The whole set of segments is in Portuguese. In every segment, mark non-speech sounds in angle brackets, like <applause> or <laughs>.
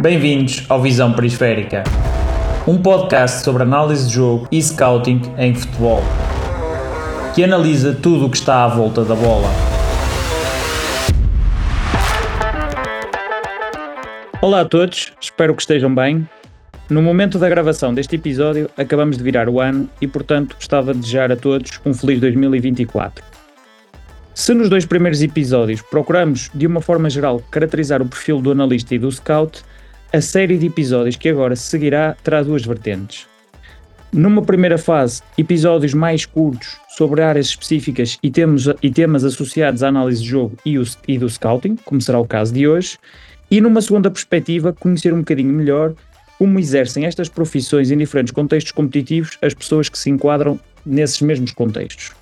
Bem-vindos ao Visão Periférica, um podcast sobre análise de jogo e scouting em futebol, que analisa tudo o que está à volta da bola. Olá a todos, espero que estejam bem. No momento da gravação deste episódio, acabamos de virar o ano e, portanto, gostava de desejar a todos um feliz 2024. Se nos dois primeiros episódios procuramos, de uma forma geral, caracterizar o perfil do analista e do scout, a série de episódios que agora seguirá terá duas vertentes. Numa primeira fase, episódios mais curtos sobre áreas específicas e, e temas associados à análise de jogo e, o, e do scouting, como será o caso de hoje, e numa segunda perspectiva, conhecer um bocadinho melhor como exercem estas profissões em diferentes contextos competitivos as pessoas que se enquadram nesses mesmos contextos.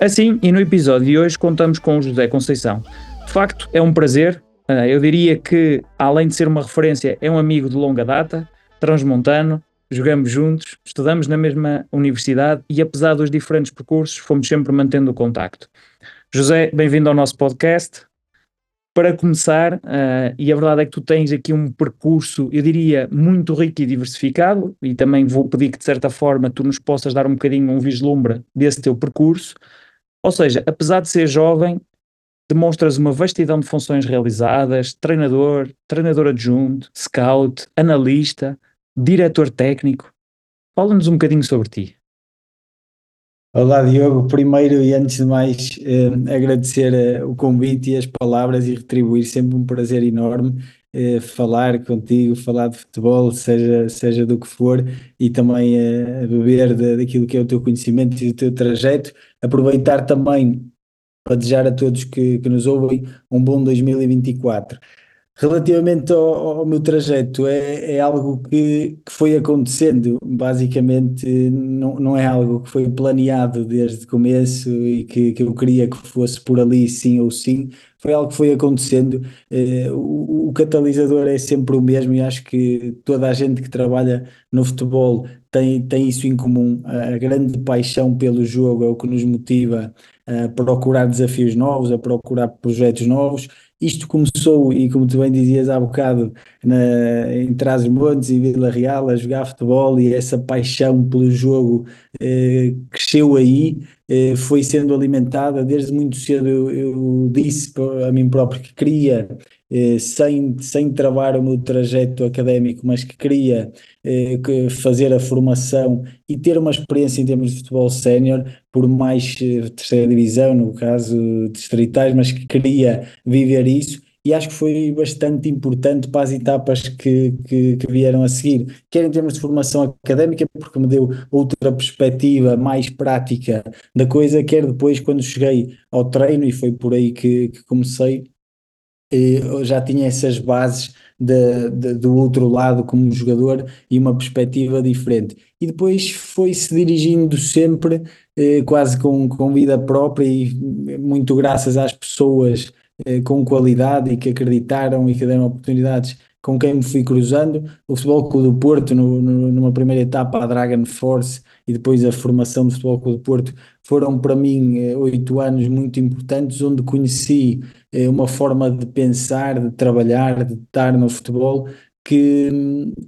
Assim, e no episódio de hoje contamos com o José Conceição. De facto, é um prazer eu diria que, além de ser uma referência, é um amigo de longa data, transmontano, jogamos juntos, estudamos na mesma universidade e, apesar dos diferentes percursos, fomos sempre mantendo o contacto. José, bem-vindo ao nosso podcast. Para começar, uh, e a verdade é que tu tens aqui um percurso, eu diria, muito rico e diversificado, e também vou pedir que, de certa forma, tu nos possas dar um bocadinho um vislumbre desse teu percurso. Ou seja, apesar de ser jovem, demonstras uma vastidão de funções realizadas, treinador, treinador adjunto, scout, analista, diretor técnico. Fala-nos um bocadinho sobre ti. Olá Diogo, primeiro e antes de mais eh, agradecer eh, o convite e as palavras e retribuir sempre um prazer enorme eh, falar contigo, falar de futebol, seja, seja do que for, e também eh, beber de, daquilo que é o teu conhecimento e o teu trajeto, aproveitar também para desejar a todos que, que nos ouvem um bom 2024. Relativamente ao, ao, meu trajeto, é, é algo que, que, foi acontecendo, basicamente não, não é algo que foi planeado desde o começo e que, que eu queria que fosse por ali sim ou sim, foi algo que foi acontecendo. Eh, o, o, catalisador é sempre o mesmo e acho que toda a gente que trabalha no futebol tem, tem isso em comum. A grande paixão pelo jogo é o que nos motiva a procurar desafios novos, a procurar projetos novos. Isto começou, e como tu bem dizias há bocado, na, em Trás-os-Montes e Vila Real, a jogar futebol e essa paixão pelo jogo eh, cresceu aí, eh, foi sendo alimentada desde muito cedo. Eu, eu disse a mim próprio que queria eh, sem, sem travar o meu trajeto académico, mas que queria eh, que fazer a formação e ter uma experiência em termos de futebol sénior, por mais eh, terceira divisão, no caso distritais, mas que queria viver isso. E acho que foi bastante importante para as etapas que, que, que, vieram a seguir, quer em termos de formação académica, porque me deu outra perspectiva mais prática da coisa, quer depois quando cheguei ao treino, e foi por aí que, que comecei, eu já tinha essas bases de, de, do outro lado como jogador e uma perspectiva diferente. E depois foi-se dirigindo sempre eh, quase com, com vida própria e muito graças às pessoas eh, com qualidade e que acreditaram e que deram oportunidades com quem me fui cruzando. O Futebol Clube do Porto, no, no, numa primeira etapa, a Dragon Force e depois a formação do Futebol Clube do Porto, foram para mim eh, oito anos muito importantes, onde conheci eh, uma forma de pensar, de trabalhar, de estar no futebol que,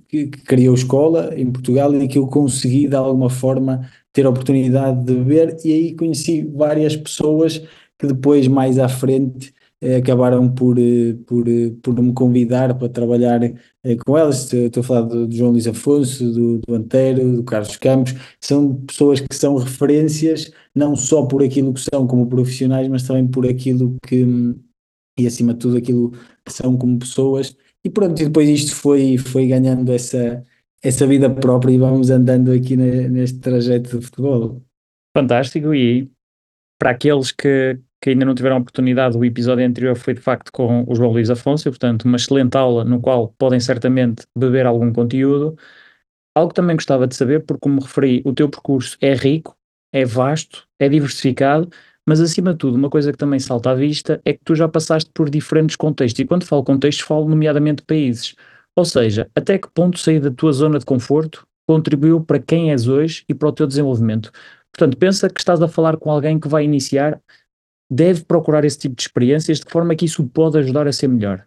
que, que, criou escola em Portugal e que eu consegui de alguma forma ter a oportunidade de ver e aí conheci várias pessoas que depois mais à frente eh, acabaram por, eh, por, eh, por me convidar para trabalhar com elas. Estou a falar do, do João Luís Afonso, do, do do Carlos Campos. São pessoas que são referências, não só por aquilo que são como profissionais, mas também por aquilo que, e acima de tudo, aquilo que são como pessoas. E pronto, e depois isto foi, foi ganhando essa, essa vida própria e vamos andando aqui neste trajeto de futebol. Fantástico, e para aqueles que, que ainda não tiveram oportunidade, o episódio anterior foi de facto com o João Luís Afonso, portanto, uma excelente aula no qual podem certamente beber algum conteúdo. Algo que também gostava de saber, porque como referi, o teu percurso é rico, é vasto, é diversificado, mas acima de tudo, uma coisa que também salta à vista é que tu já passaste por diferentes contextos, e quando falo contextos, falo nomeadamente países. Ou seja, até que ponto sair da tua zona de conforto contribuiu para quem és hoje e para o teu desenvolvimento. Portanto, pensa que estás a falar com alguém que vai iniciar deve procurar esse tipo de experiências de forma que isso pode ajudar a ser melhor?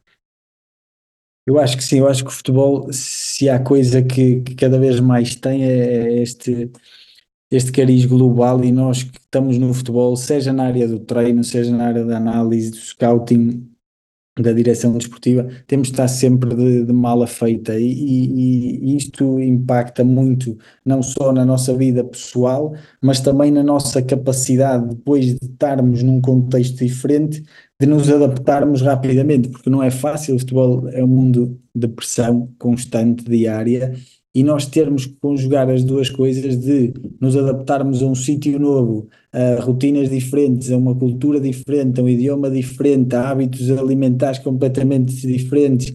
Eu acho que sim, eu acho que o futebol, se há coisa que, que cada vez mais tem, é, é este, este cariz global e nós que estamos no futebol, seja na área do treino, seja na área da análise, do scouting, da direção desportiva, temos de estar sempre de, de mala feita. E, e, e, isto impacta muito não só na nossa vida pessoal, mas também na nossa capacidade depois de estarmos num contexto diferente, de nos adaptarmos rapidamente, porque não é fácil, o futebol é um mundo de pressão constante, diária, e nós termos que conjugar as duas coisas de nos adaptarmos a um sítio novo, a rotinas diferentes, a uma cultura diferente, a um idioma diferente, a hábitos alimentares completamente diferentes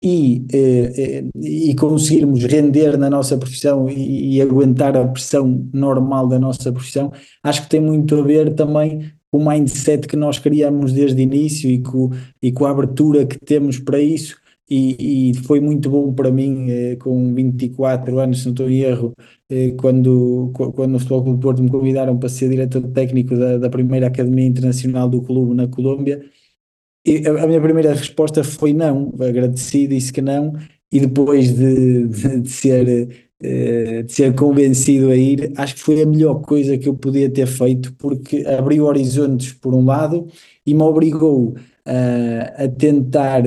e, eh, eh, e conseguirmos render na nossa profissão e, e, aguentar a pressão normal da nossa profissão, acho que tem muito a ver também com o mindset que nós criamos desde o início e com, e com a abertura que temos para isso e, e, foi muito bom para mim, eh, com 24 anos, se não estou em erro, eh, quando, quando o Futebol Clube Porto me convidaram para ser diretor técnico da, da primeira Academia Internacional do clube na Colômbia. E a, a minha primeira resposta foi não, agradeci, disse que não, e depois de, de, de ser eh, de ser convencido a ir, acho que foi a melhor coisa que eu podia ter feito, porque abriu horizontes por um lado e me obrigou a tentar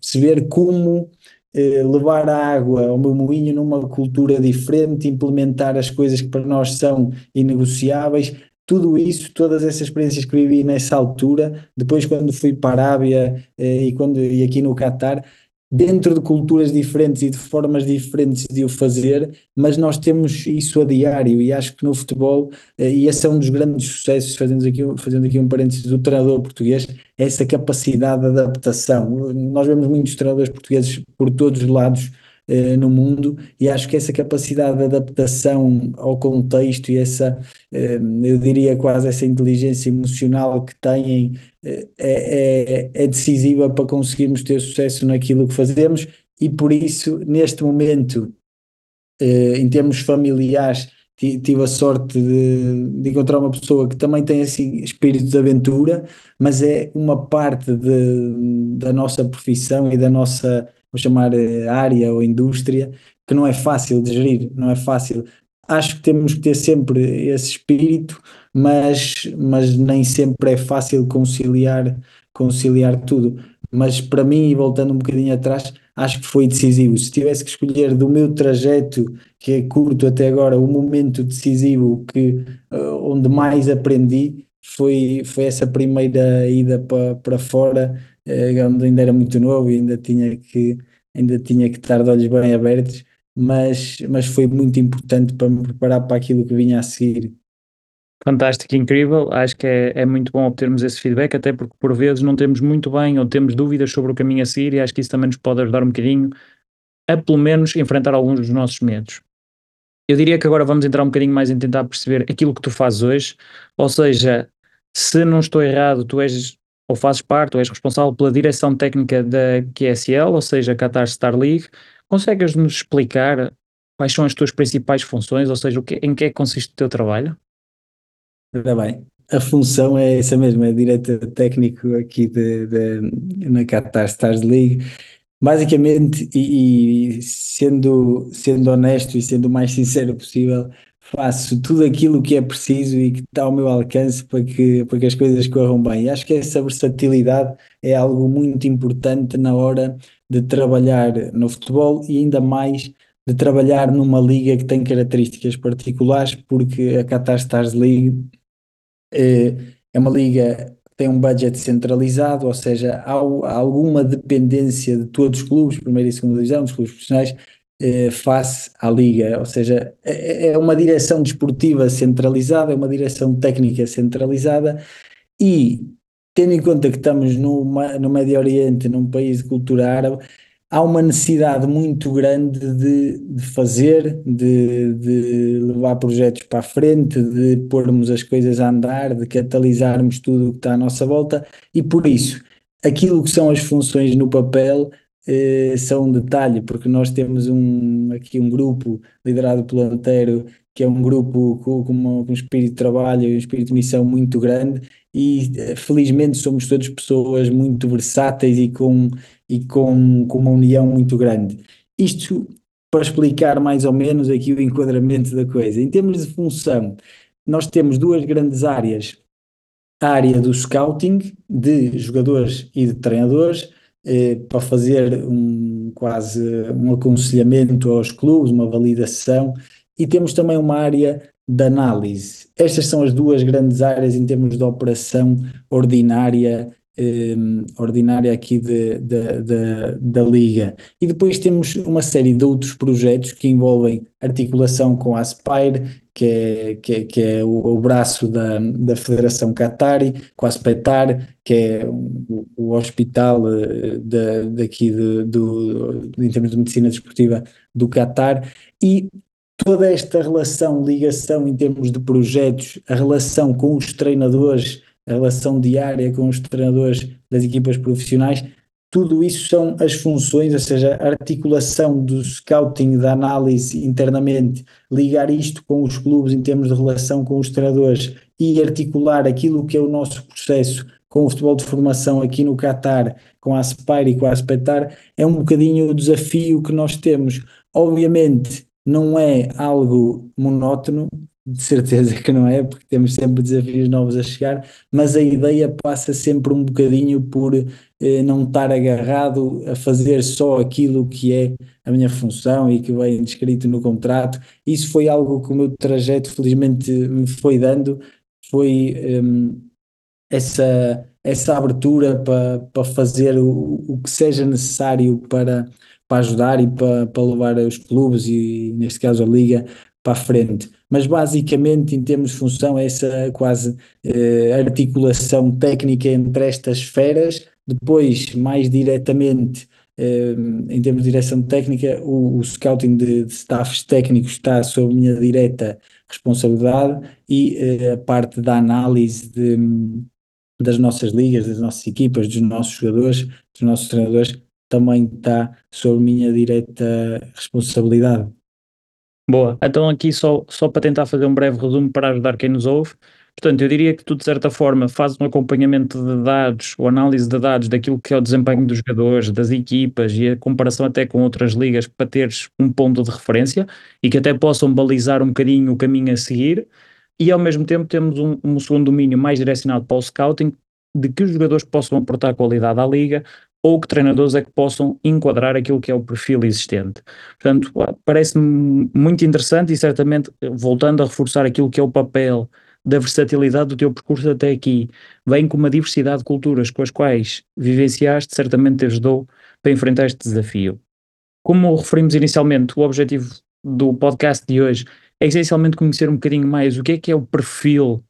perceber como levar a água ao meu moinho numa cultura diferente, implementar as coisas que para nós são inegociáveis. Tudo isso, todas essas experiências que vivi nessa altura, depois quando fui para a Arábia e, quando, e aqui no Catar, dentro de culturas diferentes e de formas diferentes de o fazer, mas nós temos isso a diário e acho que no futebol, eh, e esse é um dos grandes sucessos, fazendo aqui, fazendo aqui um parênteses, do treinador português, essa capacidade de adaptação. Nós vemos muitos treinadores portugueses por todos os lados eh, no mundo e acho que essa capacidade de adaptação ao contexto e essa, eh, eu diria quase essa inteligência emocional que têm é, é, é decisiva para conseguirmos ter sucesso naquilo que fazemos. E por isso, neste momento, eh, em termos familiares, tive a sorte de, de, encontrar uma pessoa que também tem esse espírito de aventura, mas é uma parte de, da nossa profissão e da nossa, vou chamar, eh, área ou indústria, que não é fácil de gerir, não é fácil. Acho que temos que ter sempre esse espírito, mas, mas nem sempre é fácil conciliar, conciliar tudo. Mas para mim, e voltando um bocadinho atrás, acho que foi decisivo. Se tivesse que escolher do meu trajeto, que é curto até agora, o momento decisivo que, uh, onde mais aprendi foi, foi essa primeira ida para, para fora, uh, onde ainda era muito novo e ainda tinha que, ainda tinha que estar de olhos bem abertos, mas, mas foi muito importante para me preparar para aquilo que vinha a seguir. Fantástico, incrível. Acho que é, é muito bom obtermos esse feedback, até porque por vezes não temos muito bem ou temos dúvidas sobre o caminho a seguir, e acho que isso também nos pode ajudar um bocadinho a, pelo menos, enfrentar alguns dos nossos medos. Eu diria que agora vamos entrar um bocadinho mais em tentar perceber aquilo que tu fazes hoje, ou seja, se não estou errado, tu és ou fazes parte, ou és responsável pela direção técnica da QSL, ou seja, Qatar Star League. Consegues nos explicar quais são as tuas principais funções, ou seja, o que, em que é que consiste o teu trabalho? Ora bem, a função é essa mesmo, é diretor técnico aqui de, de, na Qatar Stars League. Basicamente, e, e, sendo, sendo honesto e sendo o mais sincero possível, faço tudo aquilo que é preciso e que está ao meu alcance para que, para que as coisas corram bem. E acho que essa versatilidade é algo muito importante na hora de trabalhar no futebol e ainda mais de trabalhar numa liga que tem características particulares, porque a Qatar Stars League eh, é uma liga que tem um budget centralizado, ou seja, há, alguma dependência de todos os clubes, primeira e segunda divisão, dos clubes profissionais, eh, face à liga, ou seja, é, é uma direção desportiva centralizada, é uma direção técnica centralizada e tendo em conta que estamos no, no Médio Oriente, num país de cultura árabe, há uma necessidade muito grande de, de fazer, de, de, levar projetos para a frente, de pormos as coisas a andar, de catalisarmos tudo o que está à nossa volta, e por isso, aquilo que são as funções no papel eh, são um detalhe, porque nós temos um, aqui um grupo liderado pelo Antero, que é um grupo com, com, uma, com um espírito de trabalho e um espírito de missão muito grande, e eh, felizmente somos todos pessoas muito versáteis e com, e com, com uma união muito grande. Isto para explicar mais ou menos aqui o enquadramento da coisa. Em termos de função, nós temos duas grandes áreas. A área do scouting, de jogadores e de treinadores, eh, para fazer um, quase um aconselhamento aos clubes, uma validação, e temos também uma área de análise. Estas são as duas grandes áreas em termos de operação ordinária eh, ordinária aqui de, de, de, da Liga. E depois temos uma série de outros projetos que envolvem articulação com a Aspire, que é, que é, que é o, o, braço da, da Federação Qatari, com a Aspetar, que é o, o hospital eh, de, daqui de, do, em termos de medicina desportiva do Qatar, e toda esta relação, ligação em termos de projetos, a relação com os treinadores, a relação diária com os treinadores das equipas profissionais, tudo isso são as funções, ou seja, a articulação do scouting, da análise internamente, ligar isto com os clubes em termos de relação com os treinadores e articular aquilo que é o nosso processo com o futebol de formação aqui no Qatar, com a Aspire e com a Aspetar, é um bocadinho o desafio que nós temos. Obviamente, não é algo monótono, de certeza que não é, porque temos sempre desafios novos a chegar, mas a ideia passa sempre um bocadinho por eh, não estar agarrado a fazer só aquilo que é a minha função e que vem descrito no contrato. Isso foi algo que o meu trajeto felizmente me foi dando, foi um, essa, essa abertura para, para fazer o, o que seja necessário para, para ajudar e para, para levar os clubes e, neste caso, a Liga para a frente. Mas basicamente, em termos de função, é essa quase eh, articulação técnica entre estas esferas, depois, mais diretamente, eh, em termos de direção técnica, o, o scouting de, de, staffs técnicos está sob minha direta responsabilidade e eh, a parte da análise de, das nossas ligas, das nossas equipas, dos nossos jogadores, dos nossos treinadores, também está sob minha direta responsabilidade. Boa, então aqui só, só para tentar fazer um breve resumo para ajudar quem nos ouve. Portanto, eu diria que tu, de certa forma, fazes um acompanhamento de dados, ou análise de dados daquilo que é o desempenho dos jogadores, das equipas e a comparação até com outras ligas para teres um ponto de referência e que até possam balizar um bocadinho o caminho a seguir. E ao mesmo tempo temos um, um segundo domínio mais direcionado para o scouting, de que os jogadores possam aportar qualidade à liga, ou que treinadores é que possam enquadrar aquilo que é o perfil existente. Portanto, parece-me muito interessante e certamente, voltando a reforçar aquilo que é o papel da versatilidade do teu percurso até aqui, vem com uma diversidade de culturas com as quais vivenciaste, certamente te ajudou para enfrentar este desafio. Como referimos inicialmente, o objetivo do podcast de hoje é essencialmente conhecer um bocadinho mais o que é que é o perfil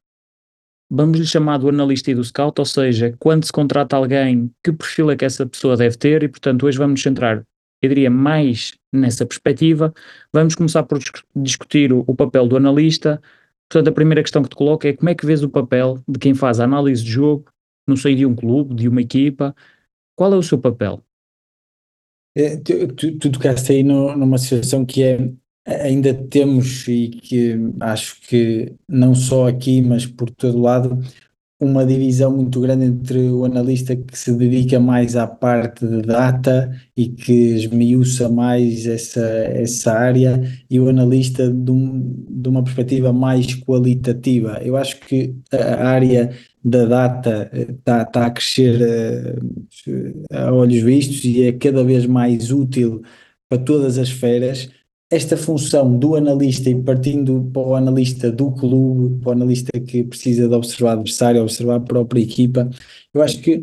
vamos lhe chamar do analista e do scout, ou seja, quando se contrata alguém, que perfil é que essa pessoa deve ter, e portanto hoje vamos nos centrar, eu diria, mais nessa perspectiva. Vamos começar por discutir o papel do analista. Portanto, a primeira questão que te coloco é como é que vês o papel de quem faz a análise de jogo no seio de um clube, de uma equipa? Qual é o seu papel? É, tu, tu, tocaste aí no, numa situação que é ainda temos, e que acho que não só aqui, mas por todo lado, uma divisão muito grande entre o analista que se dedica mais à parte de data e que esmiuça mais essa, essa área e o analista de, um, de uma perspectiva mais qualitativa. Eu acho que a área da data está tá a crescer uh, a olhos vistos e é cada vez mais útil para todas as esferas esta função do analista e partindo para o analista do clube, para o analista que precisa de observar o adversário, observar a própria equipa, eu acho que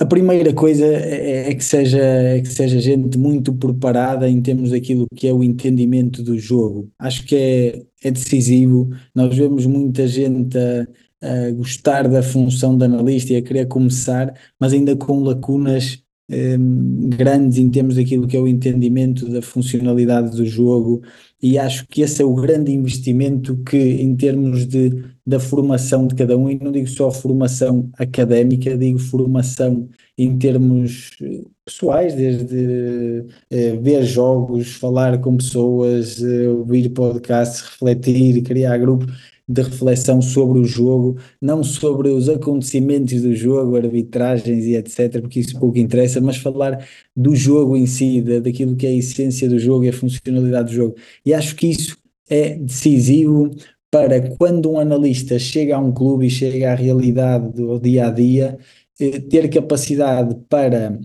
a primeira coisa é, é, que seja, é que seja gente muito preparada em termos daquilo que é o entendimento do jogo. Acho que é, é decisivo. Nós vemos muita gente a, a gostar da função de analista e a querer começar, mas ainda com lacunas um, grandes em termos daquilo que é o entendimento da funcionalidade do jogo, e acho que esse é o grande investimento que, em termos de, da formação de cada um, e não digo só formação académica, digo formação em termos eh, pessoais, desde eh, ver jogos, falar com pessoas, eh, ouvir podcasts, refletir, criar grupos de reflexão sobre o jogo, não sobre os acontecimentos do jogo, arbitragens e etc., porque isso pouco interessa, mas falar do jogo em si, daquilo que é a essência do jogo e a funcionalidade do jogo. E acho que isso é decisivo para quando um analista chega a um clube e chega à realidade do dia a dia, eh, ter capacidade para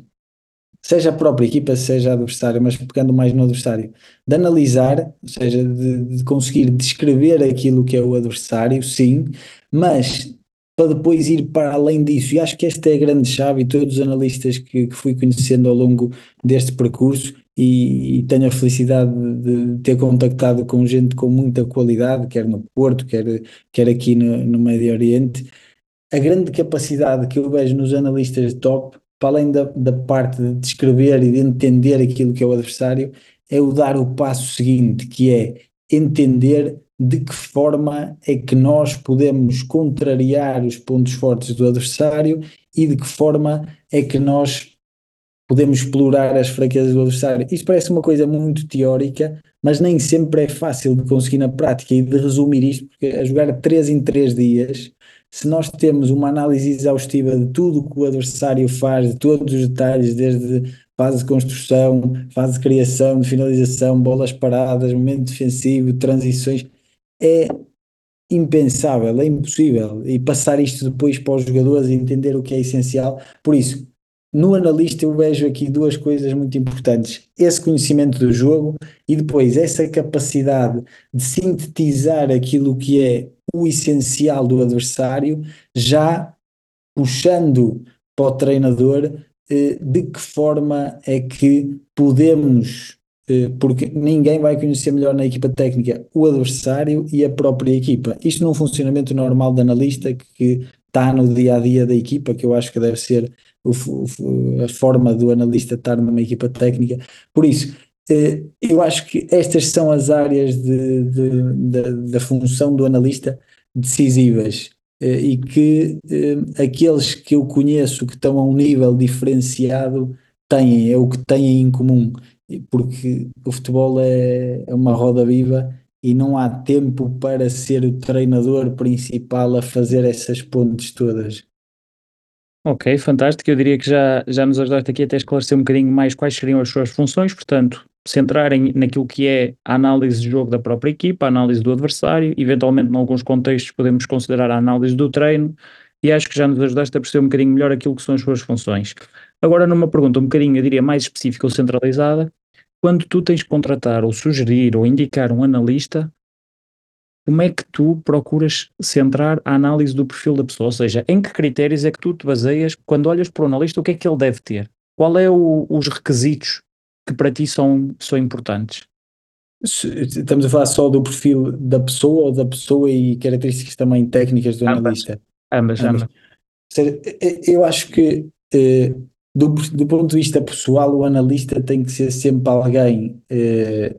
seja a própria equipa, seja adversário, mas pegando mais no adversário, de analisar, ou seja, de, de, conseguir descrever aquilo que é o adversário, sim, mas para depois ir para além disso. E acho que esta é a grande chave, e todos os analistas que, que fui conhecendo ao longo deste percurso, e, e, tenho a felicidade de ter contactado com gente com muita qualidade, quer no Porto, quer, quer aqui no, no Médio Oriente. A grande capacidade que eu vejo nos analistas de top para além da, da parte de descrever e de entender aquilo que é o adversário, é o dar o passo seguinte, que é entender de que forma é que nós podemos contrariar os pontos fortes do adversário e de que forma é que nós podemos explorar as fraquezas do adversário. Isto parece uma coisa muito teórica, mas nem sempre é fácil de conseguir na prática e de resumir isto, porque a jogar 3 em 3 dias se nós temos uma análise exaustiva de tudo o que o adversário faz, de todos os detalhes, desde fase de construção, fase de criação, de finalização, bolas paradas, momento defensivo, transições, é impensável, é impossível. E passar isto depois para os jogadores e entender o que é essencial. Por isso, no analista eu vejo aqui duas coisas muito importantes: esse conhecimento do jogo e depois essa capacidade de sintetizar aquilo que é o essencial do adversário, já puxando para o treinador eh, de que forma é que podemos, eh, porque ninguém vai conhecer melhor na equipa técnica o adversário e a própria equipa. Isto num funcionamento normal de analista que está no dia a dia da equipa, que eu acho que deve ser a forma do analista estar numa equipa técnica. Por isso, eu acho que estas são as áreas de, de, de, da função do analista decisivas eh, e que eh, aqueles que eu conheço que estão a um nível diferenciado têm, é o que têm em comum, porque o futebol é, é uma roda viva e não há tempo para ser o treinador principal a fazer essas pontes todas. Ok, fantástico. Eu diria que já, já nos ajudaste aqui até esclarecer um bocadinho mais quais seriam as suas funções, portanto, centrarem naquilo que é a análise de jogo da própria equipa, a análise do adversário, eventualmente, em alguns contextos, podemos considerar a análise do treino, e acho que já nos ajudaste a perceber um bocadinho melhor aquilo que são as suas funções. Agora, numa pergunta um bocadinho, eu diria, mais específica ou centralizada, quando tu tens que contratar ou sugerir ou indicar um analista, como é que tu procuras centrar a análise do perfil da pessoa? Ou seja, em que critérios é que tu te baseias quando olhas para o analista, o que é que ele deve ter? Qual é o, os requisitos que para ti são, são importantes? Estamos a falar só do perfil da pessoa ou da pessoa e características também técnicas do analista? Ambas, ambas. ambas. Seja, eu acho que eh, do, do, ponto de vista pessoal, o analista tem que ser sempre alguém eh,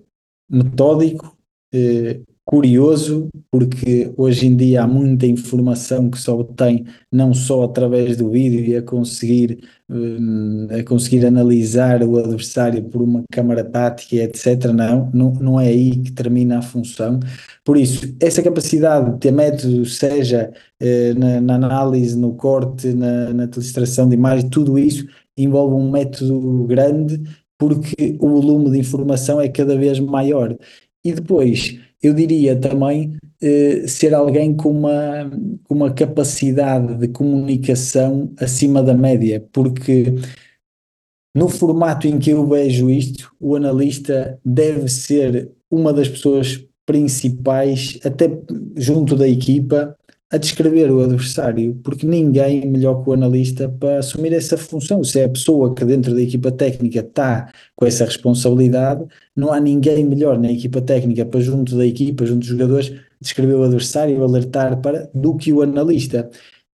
metódico, eh, curioso, porque hoje em dia há muita informação que só obtém não só através do vídeo e a conseguir, um, a conseguir analisar o adversário por uma câmara tática, etc. Não, não, não é aí que termina a função. Por isso, essa capacidade de ter métodos, seja eh, na, na, análise, no corte, na, na ilustração de imagem, tudo isso envolve um método grande porque o volume de informação é cada vez maior. E depois, eu diria também eh, ser alguém com uma, com uma capacidade de comunicação acima da média, porque no formato em que eu vejo isto, o analista deve ser uma das pessoas principais, até junto da equipa, a descrever o adversário, porque ninguém é melhor que o analista para assumir essa função. Se é a pessoa que dentro da equipa técnica está com essa responsabilidade, não há ninguém melhor na equipa técnica para junto da equipa, junto dos jogadores, descrever o adversário, alertar para, do que o analista.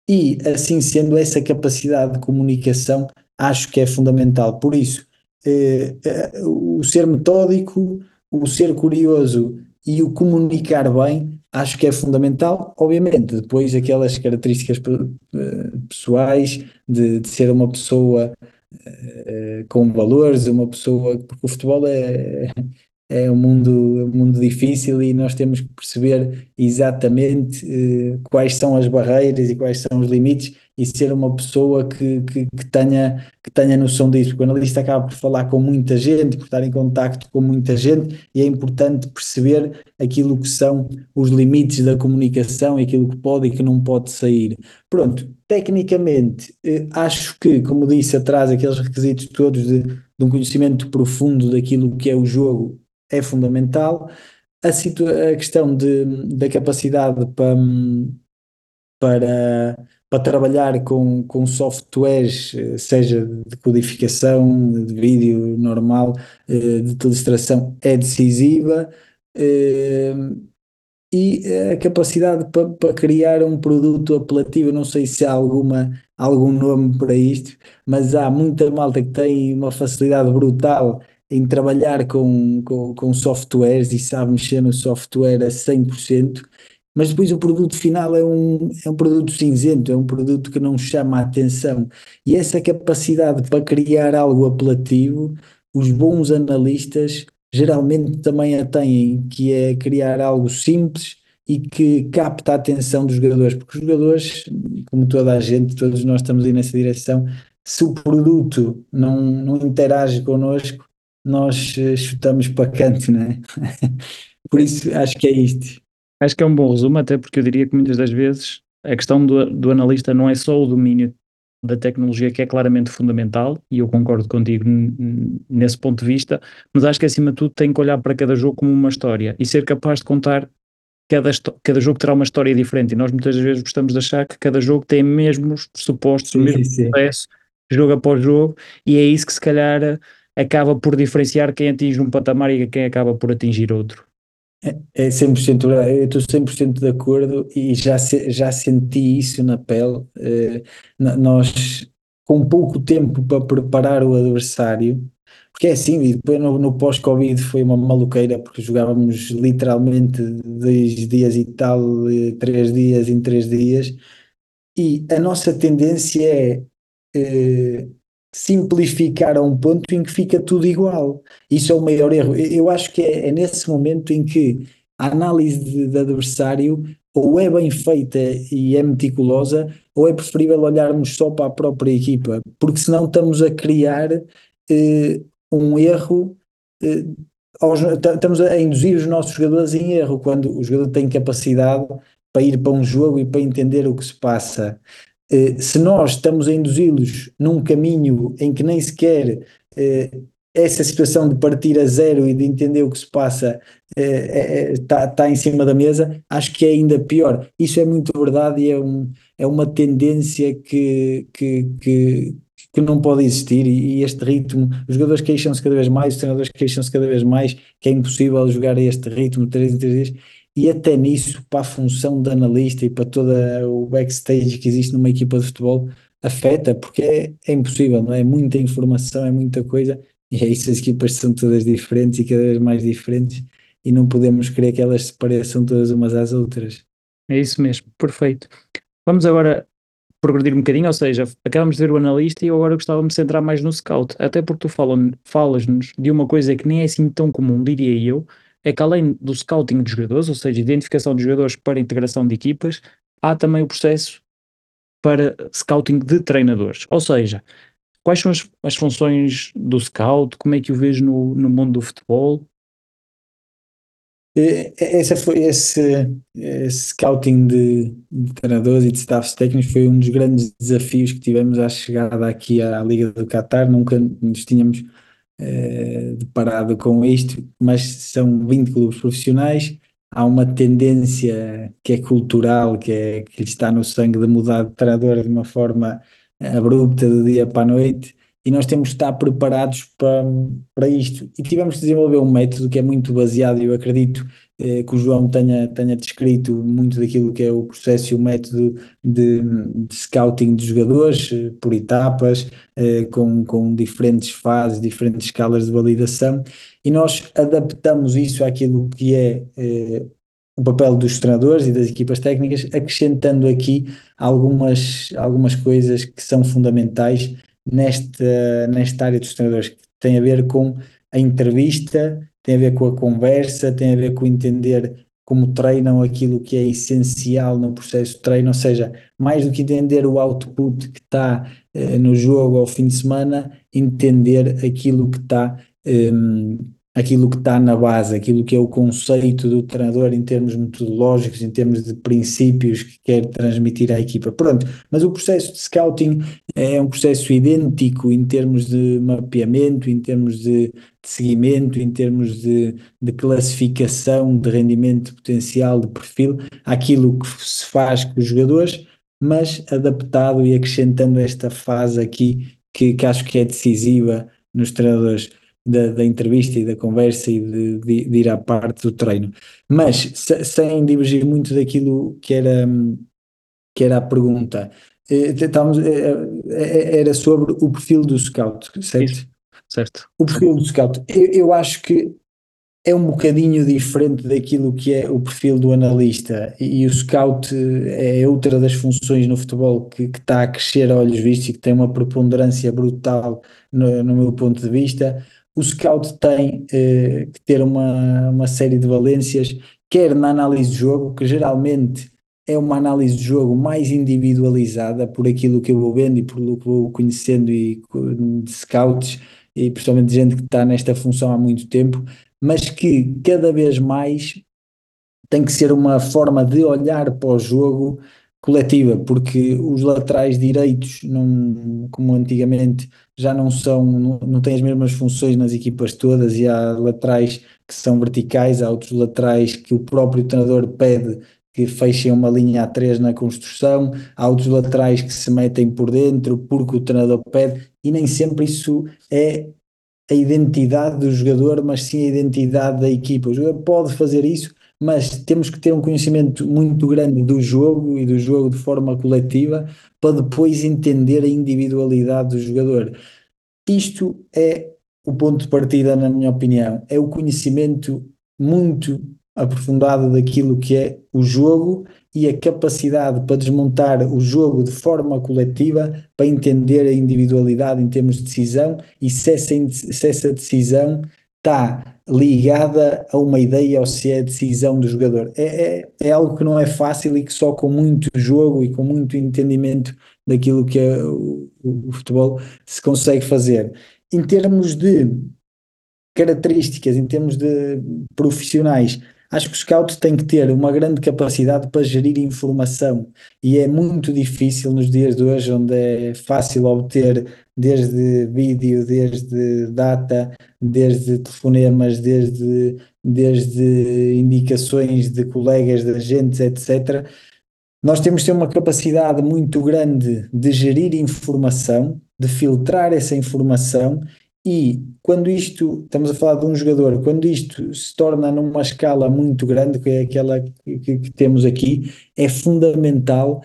E assim sendo, essa capacidade de comunicação acho que é fundamental. Por isso, eh, eh, o ser metódico, o ser curioso e o comunicar bem acho que é fundamental. Obviamente, depois aquelas características eh, pessoais de, de ser uma pessoa uh, com valores, uma pessoa. Porque o futebol é, é um mundo, um mundo difícil e nós temos que perceber exatamente eh, quais são as barreiras e quais são os limites e ser uma pessoa que, que, que, tenha, que tenha noção disso, porque o analista acaba por falar com muita gente, por estar em contacto com muita gente e é importante perceber aquilo que são os limites da comunicação e aquilo que pode e que não pode sair. Pronto, tecnicamente, eh, acho que, como disse atrás, aqueles requisitos todos de, de um conhecimento profundo daquilo que é o jogo é fundamental. A, a questão de, da capacidade para, para, para trabalhar com, com softwares, seja de codificação, de vídeo normal, eh, de ilustração, é decisiva. Eh, e a capacidade para, para, criar um produto apelativo, não sei se há alguma, algum nome para isto, mas há muita malta que tem uma facilidade brutal em trabalhar com, com, com softwares e sabe mexer no software a 100%, mas depois o produto final é um, é um produto cinzento, é um produto que não chama a atenção. E essa capacidade para criar algo apelativo, os bons analistas geralmente também a têm, que é criar algo simples e que capta a atenção dos jogadores, porque os jogadores, como toda a gente, todos nós estamos aí nessa direção, se o produto não, não interage connosco, nós eh, chutamos para canto, não é? <laughs> Por isso acho que é isto. Acho que é um bom resumo, até porque eu diria que muitas das vezes a questão do, do analista não é só o domínio da tecnologia que é claramente fundamental, e eu concordo contigo nesse ponto de vista, mas acho que acima de tudo tem que olhar para cada jogo como uma história e ser capaz de contar cada, cada jogo terá uma história diferente e nós muitas vezes gostamos de achar que cada jogo tem mesmos supostos, sim, o mesmo sim, processo, jogo após jogo, e é isso que se calhar acaba por diferenciar quem atinge um patamar e quem acaba por atingir outro. É, é 100%, eu estou 100% de acordo e já, já senti isso na pele. Eh, nós, com pouco tempo para preparar o adversário, porque é assim, depois no, no pós-Covid foi uma maluqueira, porque jogávamos literalmente dois dias e tal, eh, três dias em três dias, e a nossa tendência é eh, simplificar a um ponto em que fica tudo igual. Isso é o maior erro. Eu acho que é, é nesse momento em que a análise de, de, adversário ou é bem feita e é meticulosa, ou é preferível olharmos só para a própria equipa, porque senão estamos a criar eh, um erro, eh, estamos a induzir os nossos jogadores em erro, quando o jogador tem capacidade para ir para um jogo e para entender o que se passa. Eh, se nós estamos a induzi-los num caminho em que nem sequer eh, essa situação de partir a zero e de entender o que se passa está eh, tá em cima da mesa, acho que é ainda pior. Isso é muito verdade e é, um, é uma tendência que, que, que, que não pode existir e, e este ritmo, os jogadores queixam-se cada vez mais, os treinadores queixam-se cada vez mais que é impossível jogar a este ritmo 3 em 3 dias e até nisso, para a função de analista e para todo o backstage que existe numa equipa de futebol, afeta, porque é, é impossível, não é? é? Muita informação, é muita coisa, e é isso, as equipas são todas diferentes e cada vez mais diferentes, e não podemos crer que elas se pareçam todas umas às outras. É isso mesmo, perfeito. Vamos agora progredir um bocadinho, ou seja, acabamos de ver o analista e eu agora gostava de me centrar mais no scout, até porque tu falas-nos de uma coisa que nem é assim tão comum, diria eu, é que além do scouting de jogadores, ou seja, identificação de jogadores para integração de equipas, há também o processo para scouting de treinadores. Ou seja, quais são as, as funções do scout, como é que o vejo no, no mundo do futebol? Essa foi, esse, esse scouting de, de treinadores e de staffs técnicos foi um dos grandes desafios que tivemos à chegada aqui à Liga do Qatar. Nunca nos tínhamos eh, deparado com isto, mas são 20 clubes profissionais. Há uma tendência que é cultural, que, é, que está no sangue de mudar de treinador de uma forma abrupta do dia para a noite e nós temos que estar preparados para, para isto. E tivemos que desenvolver um método que é muito baseado, eu acredito eh, que o João tenha, tenha descrito muito daquilo que é o processo e o método de, de scouting de jogadores, eh, por etapas, eh, com, com diferentes fases, diferentes escalas de validação, e nós adaptamos isso àquilo que é eh, o papel dos treinadores e das equipas técnicas, acrescentando aqui algumas, algumas coisas que são fundamentais nesta, nesta área dos treinadores, que tem a ver com a entrevista, tem a ver com a conversa, tem a ver com entender como treinam aquilo que é essencial no processo de treino, ou seja, mais do que entender o output que está eh, no jogo ao fim de semana, entender aquilo que está um, aquilo que está na base, aquilo que é o conceito do treinador em termos metodológicos, em termos de princípios que quer transmitir à equipa. Pronto, mas o processo de scouting é um processo idêntico em termos de mapeamento, em termos de, de seguimento, em termos de, de classificação de rendimento potencial, de perfil, aquilo que se faz com os jogadores, mas adaptado e acrescentando esta fase aqui que, que acho que é decisiva nos treinadores da, da, entrevista e da conversa e de, de, de, ir à parte do treino. Mas se, sem divergir muito daquilo que era, que era a pergunta, eh, estávamos, eh, eh, era sobre o perfil do scout, certo? Isso, certo. O perfil do scout. Eu, eu acho que é um bocadinho diferente daquilo que é o perfil do analista e, e o scout é outra das funções no futebol que, que, está a crescer a olhos vistos e que tem uma preponderância brutal no, no meu ponto de vista o scout tem eh, que ter uma, uma série de valências, quer na análise de jogo, que geralmente é uma análise de jogo mais individualizada por aquilo que eu vou vendo e aquilo que vou conhecendo e de scouts e principalmente de gente que está nesta função há muito tempo, mas que cada vez mais tem que ser uma forma de olhar para o jogo coletiva, porque os laterais direitos, não, como antigamente, já não são, não, não têm as mesmas funções nas equipas todas e há laterais que são verticais, há outros laterais que o próprio treinador pede que fechem uma linha a três na construção, há outros laterais que se metem por dentro porque o treinador pede, e nem sempre isso é a identidade do jogador, mas sim a identidade da equipa. O jogador pode fazer isso, mas temos que ter um conhecimento muito grande do jogo e do jogo de forma coletiva para depois entender a individualidade do jogador. Isto é o ponto de partida, na minha opinião, é o conhecimento muito aprofundado daquilo que é o jogo e a capacidade para desmontar o jogo de forma coletiva para entender a individualidade em termos de decisão e se essa, se essa decisão está ligada a uma ideia ou se é a decisão do jogador. É, é, é, algo que não é fácil e que só com muito jogo e com muito entendimento daquilo que é o, o futebol se consegue fazer. Em termos de características, em termos de profissionais, Acho que o scout tem que ter uma grande capacidade para gerir informação e é muito difícil nos dias de hoje, onde é fácil obter desde vídeo, desde data, desde telefonemas, desde, desde indicações de colegas, de agentes, etc. Nós temos que ter uma capacidade muito grande de gerir informação, de filtrar essa informação e quando isto, estamos a falar de um jogador, quando isto se torna numa escala muito grande, que é aquela que, que, que temos aqui, é fundamental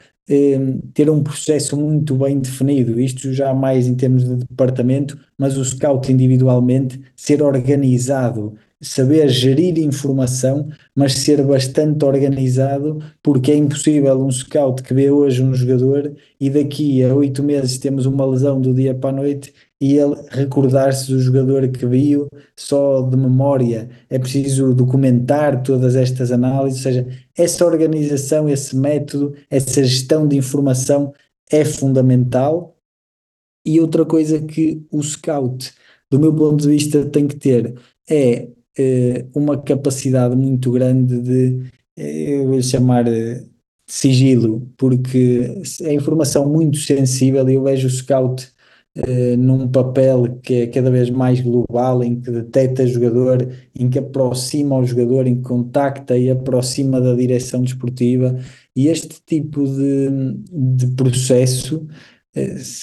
ter um processo muito bem definido. Isto já mais em termos de departamento, mas o scout individualmente ser organizado, saber gerir informação, mas ser bastante organizado, porque é impossível um scout que vê hoje um jogador e daqui a oito meses temos uma lesão do dia para a noite e ele recordar-se do jogador que viu só de memória. É preciso documentar todas estas análises, ou seja, essa organização, esse método, essa gestão de informação é fundamental. E outra coisa que o scout, do meu ponto de vista, tem que ter é uma capacidade muito grande de, eh, eu vou chamar eh, sigilo, porque é informação muito sensível e eu vejo o scout num papel que é cada vez mais global, em que detecta jogador, em que aproxima o jogador, em que contacta e aproxima da direção desportiva, e este tipo de, de processo,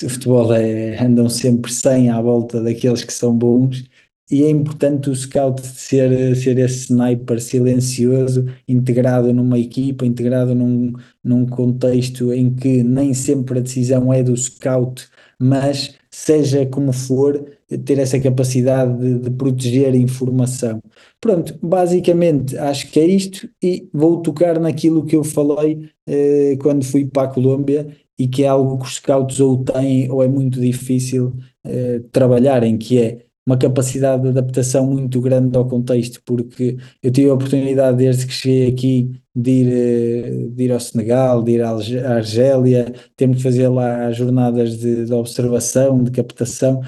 o futebol é, andam sempre 100 à volta daqueles que são bons, e é importante o scout ser, ser esse sniper silencioso, integrado numa equipa, integrado num, num contexto em que nem sempre a decisão é do scout, mas seja como for, ter essa capacidade de, de proteger a informação. Pronto, basicamente acho que é isto e vou tocar naquilo que eu falei eh, quando fui para a Colômbia e que é algo que os scouts ou têm ou é muito difícil eh, trabalharem, que é uma capacidade de adaptação muito grande ao contexto, porque eu tive a oportunidade desde que cheguei aqui de ir, eh, de ir ao Senegal, de ir à Argélia, temos que fazer lá jornadas de, de observação, de captação,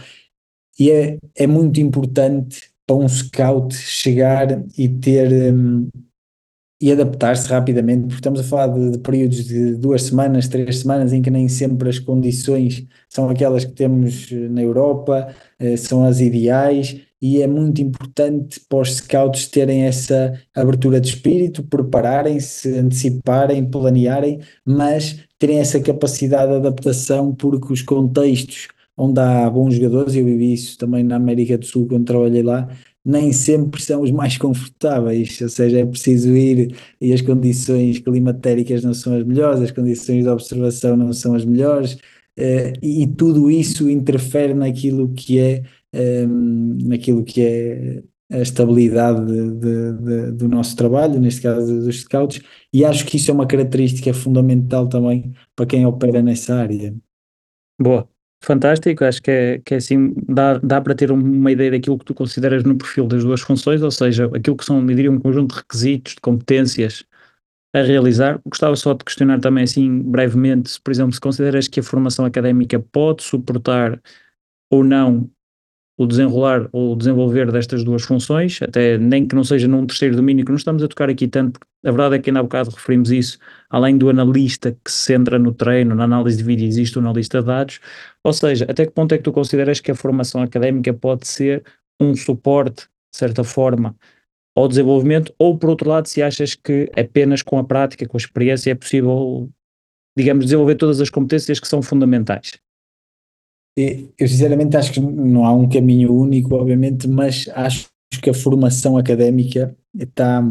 e é, é muito importante para um scout chegar e ter um, e adaptar-se rapidamente, porque estamos a falar de, de, períodos de duas semanas, três semanas, em que nem sempre as condições são aquelas que temos eh, na Europa, eh, são as ideais, e é muito importante para os scouts terem essa abertura de espírito, prepararem-se, anteciparem, planearem, mas terem essa capacidade de adaptação, porque os contextos onde há bons jogadores, eu vivi isso também na América do Sul quando trabalhei lá, nem sempre são os mais confortáveis, ou seja, é preciso ir e as condições climatéricas não são as melhores, as condições de observação não são as melhores, eh, e, e tudo isso interfere naquilo que é, ehm, naquilo que é a estabilidade de, de, de, do nosso trabalho, neste caso dos scouts, e acho que isso é uma característica fundamental também para quem opera nessa área. Boa. Fantástico, acho que é, que é assim, dá, dá para ter uma ideia daquilo que tu consideras no perfil das duas funções, ou seja, aquilo que são, diria, um conjunto de requisitos, de competências a realizar. Gostava só de questionar também, assim, brevemente, se, por exemplo, se consideras que a formação académica pode suportar ou não o desenrolar ou desenvolver destas duas funções, até nem que não seja num terceiro domínio, que não estamos a tocar aqui tanto, porque a verdade é que ainda há bocado referimos isso, além do analista que se centra no treino, na análise de vídeo, existe o analista de dados, ou seja, até que ponto é que tu consideras que a formação académica pode ser um suporte, de certa forma, ao desenvolvimento, ou por outro lado, se achas que apenas com a prática, com a experiência, é possível, digamos, desenvolver todas as competências que são fundamentais? Eu sinceramente acho que não há um caminho único, obviamente, mas acho que a formação académica está,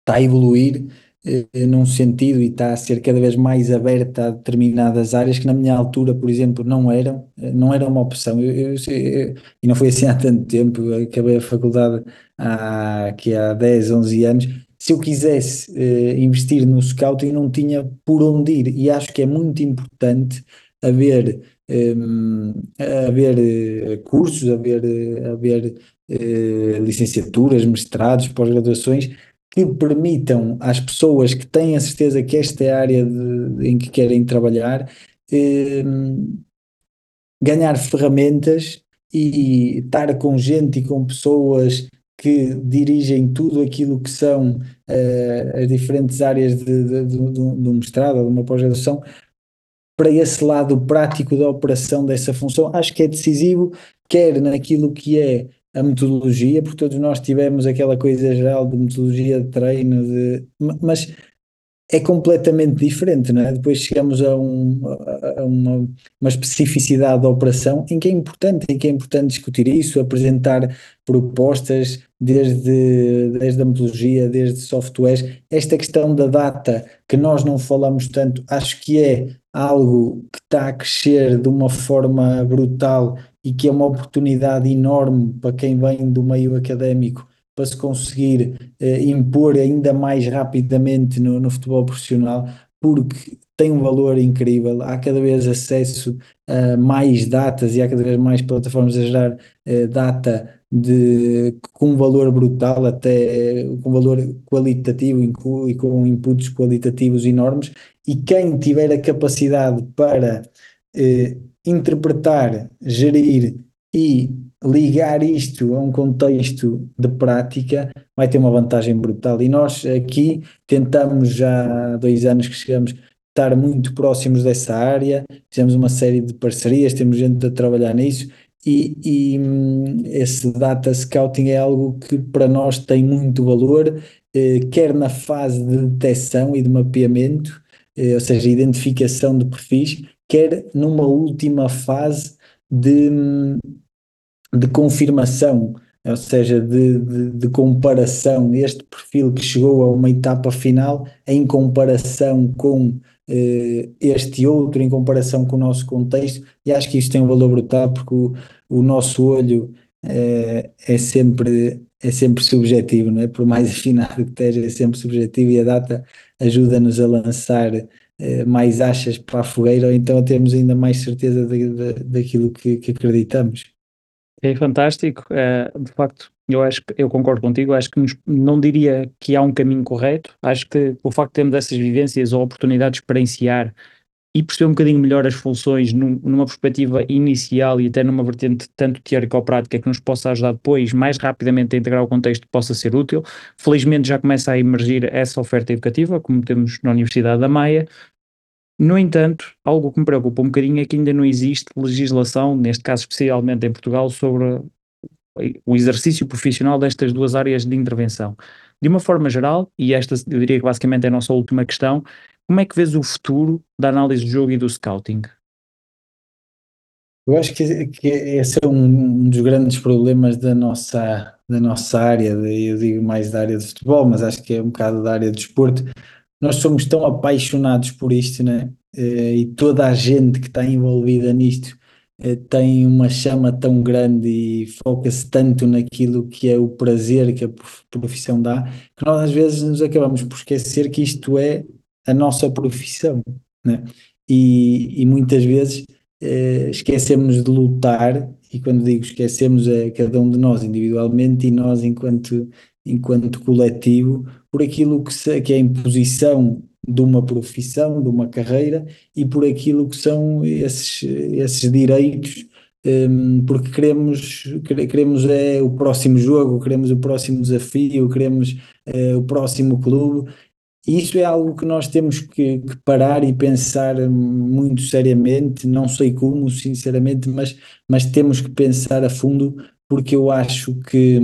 está a evoluir eh, num sentido e está a ser cada vez mais aberta a determinadas áreas que na minha altura, por exemplo, não eram, eh, não era uma opção. Eu, eu, eu, e não foi assim há tanto tempo, acabei a faculdade há, aqui há 10, 11 anos. Se eu quisesse eh, investir no scouting, não tinha por onde ir, e acho que é muito importante haver haver eh, cursos, haver, eh, haver uh, licenciaturas, mestrados, pós-graduações que permitam às pessoas que têm a certeza que esta é a área de, em que querem trabalhar um, ganhar ferramentas e estar com gente e com pessoas que dirigem tudo aquilo que são uh, as diferentes áreas de, de, de, de um mestrado ou de uma pós-graduação para esse lado prático da operação dessa função, acho que é decisivo, quer naquilo que é a metodologia, porque todos nós tivemos aquela coisa geral de metodologia de treino, de, mas é completamente diferente, não é? Depois chegamos a, um, a uma, uma, especificidade da operação em que é importante, em que é importante discutir isso, apresentar propostas desde, desde a metodologia, desde softwares. Esta questão da data, que nós não falamos tanto, acho que é algo que está a crescer de uma forma brutal e que é uma oportunidade enorme para quem vem do meio académico para se conseguir eh, impor ainda mais rapidamente no, no, futebol profissional, porque tem um valor incrível. Há cada vez acesso a mais datas e há cada vez mais plataformas a gerar eh, data de, com valor brutal, até com valor qualitativo e com inputs qualitativos enormes. E quem tiver a capacidade para eh, interpretar, gerir e ligar isto a um contexto de prática vai ter uma vantagem brutal. E nós aqui tentamos já há dois anos que chegamos estar muito próximos dessa área, fizemos uma série de parcerias, temos gente a trabalhar nisso e, e hum, esse data scouting é algo que para nós tem muito valor, eh, quer na fase de detecção e de mapeamento, eh, ou seja, identificação de perfis, quer numa última fase de, hum, de confirmação, ou seja, de, de, de, comparação, este perfil que chegou a uma etapa final em comparação com eh, este outro, em comparação com o nosso contexto, e acho que isto tem um valor brutal porque o, o nosso olho eh, é sempre é sempre subjetivo, não é? Por mais <laughs> afinado que esteja, é sempre subjetivo e a data ajuda-nos a lançar eh, mais achas para a fogueira ou então a termos ainda mais certeza de, de, daquilo que, que acreditamos. É fantástico. Uh, de facto, eu acho que eu concordo contigo. Acho que nos, não diria que há um caminho correto. Acho que o facto de termos essas vivências ou oportunidades de experienciar e perceber um bocadinho melhor as funções num, numa perspectiva inicial e até numa vertente tanto teórica ou prática que nos possa ajudar depois mais rapidamente a integrar o contexto possa ser útil. Felizmente já começa a emergir essa oferta educativa, como temos na Universidade da Maia. No entanto, algo que me preocupa um bocadinho é que ainda não existe legislação, neste caso especialmente em Portugal, sobre o exercício profissional destas duas áreas de intervenção. De uma forma geral, e esta eu diria que basicamente é a nossa última questão, como é que vês o futuro da análise do jogo e do scouting? Eu acho que, que esse é um, dos grandes problemas da nossa, da nossa área, eu digo mais da área de futebol, mas acho que é um bocado da área de desporto. Nós somos tão apaixonados por isto, né? E toda a gente que está envolvida nisto eh, tem uma chama tão grande e foca-se tanto naquilo que é o prazer que a profissão dá, que nós às vezes nos acabamos por esquecer que isto é a nossa profissão, né? E, e muitas vezes eh, esquecemos de lutar, e quando digo esquecemos é cada um de nós individualmente e nós enquanto, enquanto coletivo, por aquilo que, se, que é a imposição de uma profissão, de uma carreira e por aquilo que são esses, esses direitos, um, porque queremos, queremos é o próximo jogo, queremos o próximo desafio, queremos é, o próximo clube. E isso é algo que nós temos que, que, parar e pensar muito seriamente, não sei como, sinceramente, mas, mas temos que pensar a fundo, porque eu acho que,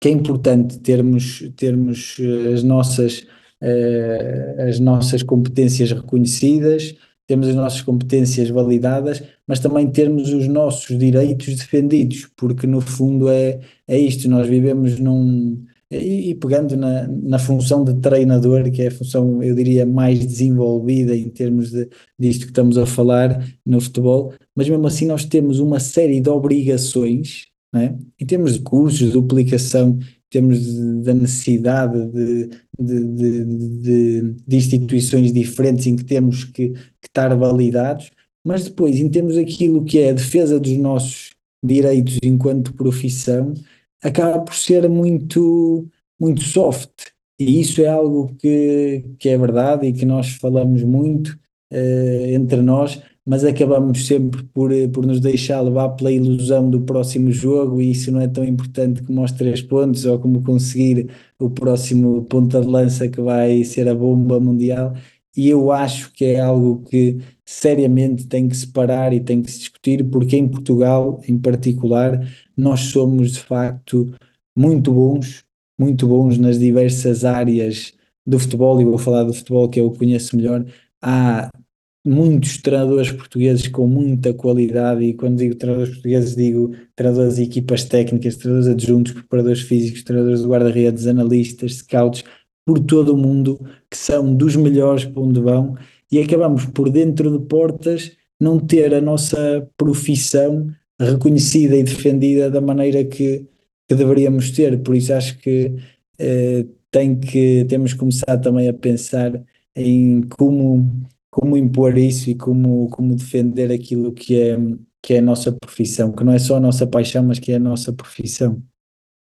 que é importante termos, termos eh, as nossas, uh, as nossas competências reconhecidas, temos as nossas competências validadas, mas também termos os nossos direitos defendidos, porque no fundo é, é isto, nós vivemos num e, e, pegando na, na função de treinador, que é a função, eu diria, mais desenvolvida em termos de, disto que estamos a falar no futebol, mas mesmo assim nós temos uma série de obrigações, né? em termos de cursos, de duplicação, temos da necessidade de, de, de, de, instituições diferentes em que temos que, que estar validados, mas depois, em termos daquilo que é a defesa dos nossos direitos enquanto profissão, acaba por ser muito, muito soft. E isso é algo que, que é verdade e que nós falamos muito uh, entre nós, mas acabamos sempre por, por nos deixar levar pela ilusão do próximo jogo e isso não é tão importante como os três pontos ou como conseguir o próximo ponta de lança que vai ser a bomba mundial. E eu acho que é algo que seriamente tem que se parar e tem que se discutir, porque em Portugal, em particular, nós somos de facto muito bons, muito bons nas diversas áreas do futebol, e vou falar do futebol que eu conheço melhor. Há muitos treinadores portugueses com muita qualidade, e quando digo treinadores portugueses, digo treinadores de equipas técnicas, treinadores adjuntos, preparadores físicos, treinadores de guarda-redes, analistas, scouts, por todo o mundo, que são dos melhores para onde vão e acabamos por dentro de portas não ter a nossa profissão reconhecida e defendida da maneira que, que deveríamos ter. Por isso acho que, eh, tem que temos que começar também a pensar em como, como impor isso e como, como defender aquilo que é, que é a nossa profissão, que não é só a nossa paixão, mas que é a nossa profissão.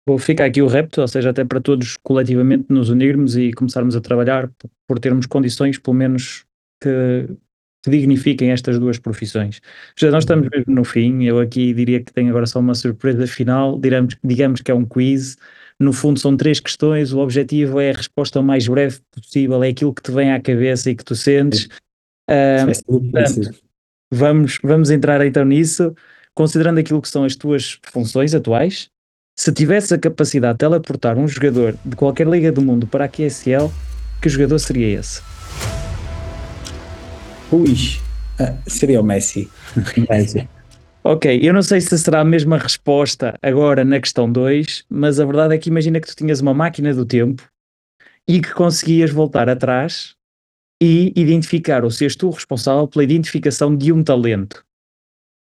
Vou ficar aqui o repto, ou seja, até para todos coletivamente nos unirmos e começarmos a trabalhar por termos condições, pelo menos, que, que dignifiquem estas duas profissões. Já nós estamos uhum. mesmo no fim, eu aqui diria que tenho agora só uma surpresa final, digamos, digamos que é um quiz, no fundo são três questões, o objetivo é a resposta o mais breve possível, é aquilo que te vem à cabeça e que tu sentes. Uh, portanto, vamos, vamos entrar então nisso, considerando aquilo que são as tuas funções atuais, se tivesse a capacidade de teleportar um jogador de qualquer liga do mundo para a QSL, que jogador seria esse? Ui, ah, seria o Messi. <laughs> Messi. Ok, eu não sei se será a mesma resposta agora na questão 2, mas a verdade é que imagina que tu tinhas uma máquina do tempo e que conseguias voltar atrás e identificar, ou seres tu responsável pela identificação de um talento.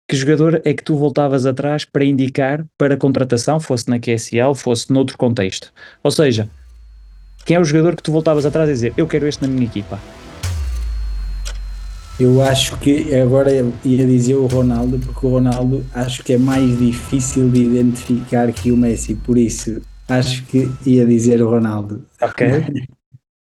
Que jogador é que tu voltavas atrás para indicar para contratação, fosse na QSL, fosse noutro contexto? Ou seja, quem é o jogador que tu voltavas atrás a dizer eu quero este na minha equipa? Eu acho que agora ia dizer o Ronaldo, porque o Ronaldo acho que é mais difícil de identificar que o Messi, por isso acho que ia dizer o Ronaldo. Ok. <laughs>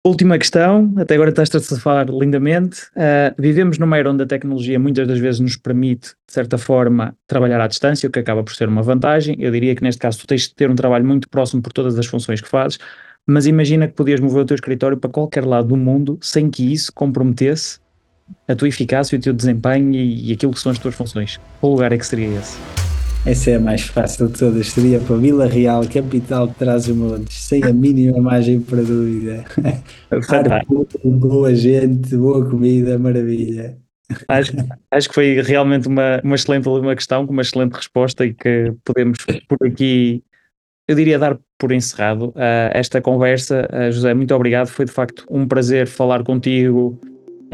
Última questão, até agora estás a falar lindamente. Uh, vivemos numa era onde a tecnologia muitas das vezes nos permite, de certa forma, trabalhar à distância, o que acaba por ser uma vantagem. Eu diria que neste caso tu tens de ter um trabalho muito próximo por todas as funções que fazes, mas imagina que podias mover o teu escritório para qualquer lado do mundo sem que isso comprometesse a tua eficácia, o teu desempenho e, e aquilo que são as tuas funções. Qual lugar é que seria esse? Essa é a mais fácil de todas. Seria para Vila Real, capital de Trás-os-Montes, sem a mínima margem para dúvida. <laughs> boa gente, boa comida, maravilha. Acho, acho que foi realmente uma, uma excelente uma questão, com uma excelente resposta e que podemos por aqui, eu diria, dar por encerrado uh, esta conversa. Uh, José, muito obrigado. Foi de facto um prazer falar contigo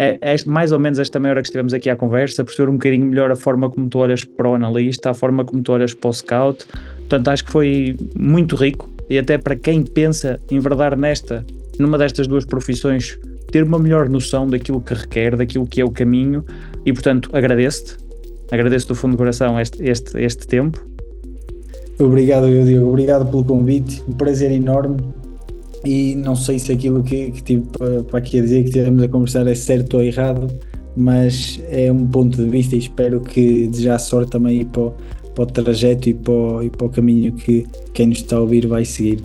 é, é mais ou menos esta meia hora que estivemos aqui à conversa, perceber um bocadinho melhor a forma como tu olhas para o analista, a forma como tu olhas para o scout. Portanto, acho que foi muito rico e até para quem pensa em verdade nesta, numa destas duas profissões, ter uma melhor noção daquilo que requer, daquilo que é o caminho. E, portanto, agradeço-te, agradeço do fundo do coração este, este, este tempo. Obrigado, eu obrigado pelo convite, um prazer enorme e não sei se aquilo que, que tive para, para aqui a dizer, que estivemos a conversar é certo ou errado, mas é um ponto de vista e espero que desejar sorte também para para o trajeto e para o, e para o caminho que quem nos está a ouvir vai seguir.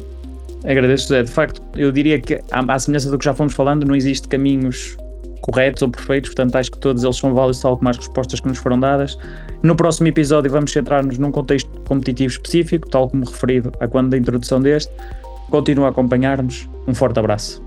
Agradeço, José. De facto, eu diria que, à semelhança do que já fomos falando, não existe caminhos corretos ou perfeitos, portanto, acho que todos eles são válidos, tal como as respostas que nos foram dadas. No próximo episódio, vamos centrar-nos num contexto competitivo específico, tal como referido a quando da introdução deste. Continua a acompanhar-nos. Um forte abraço.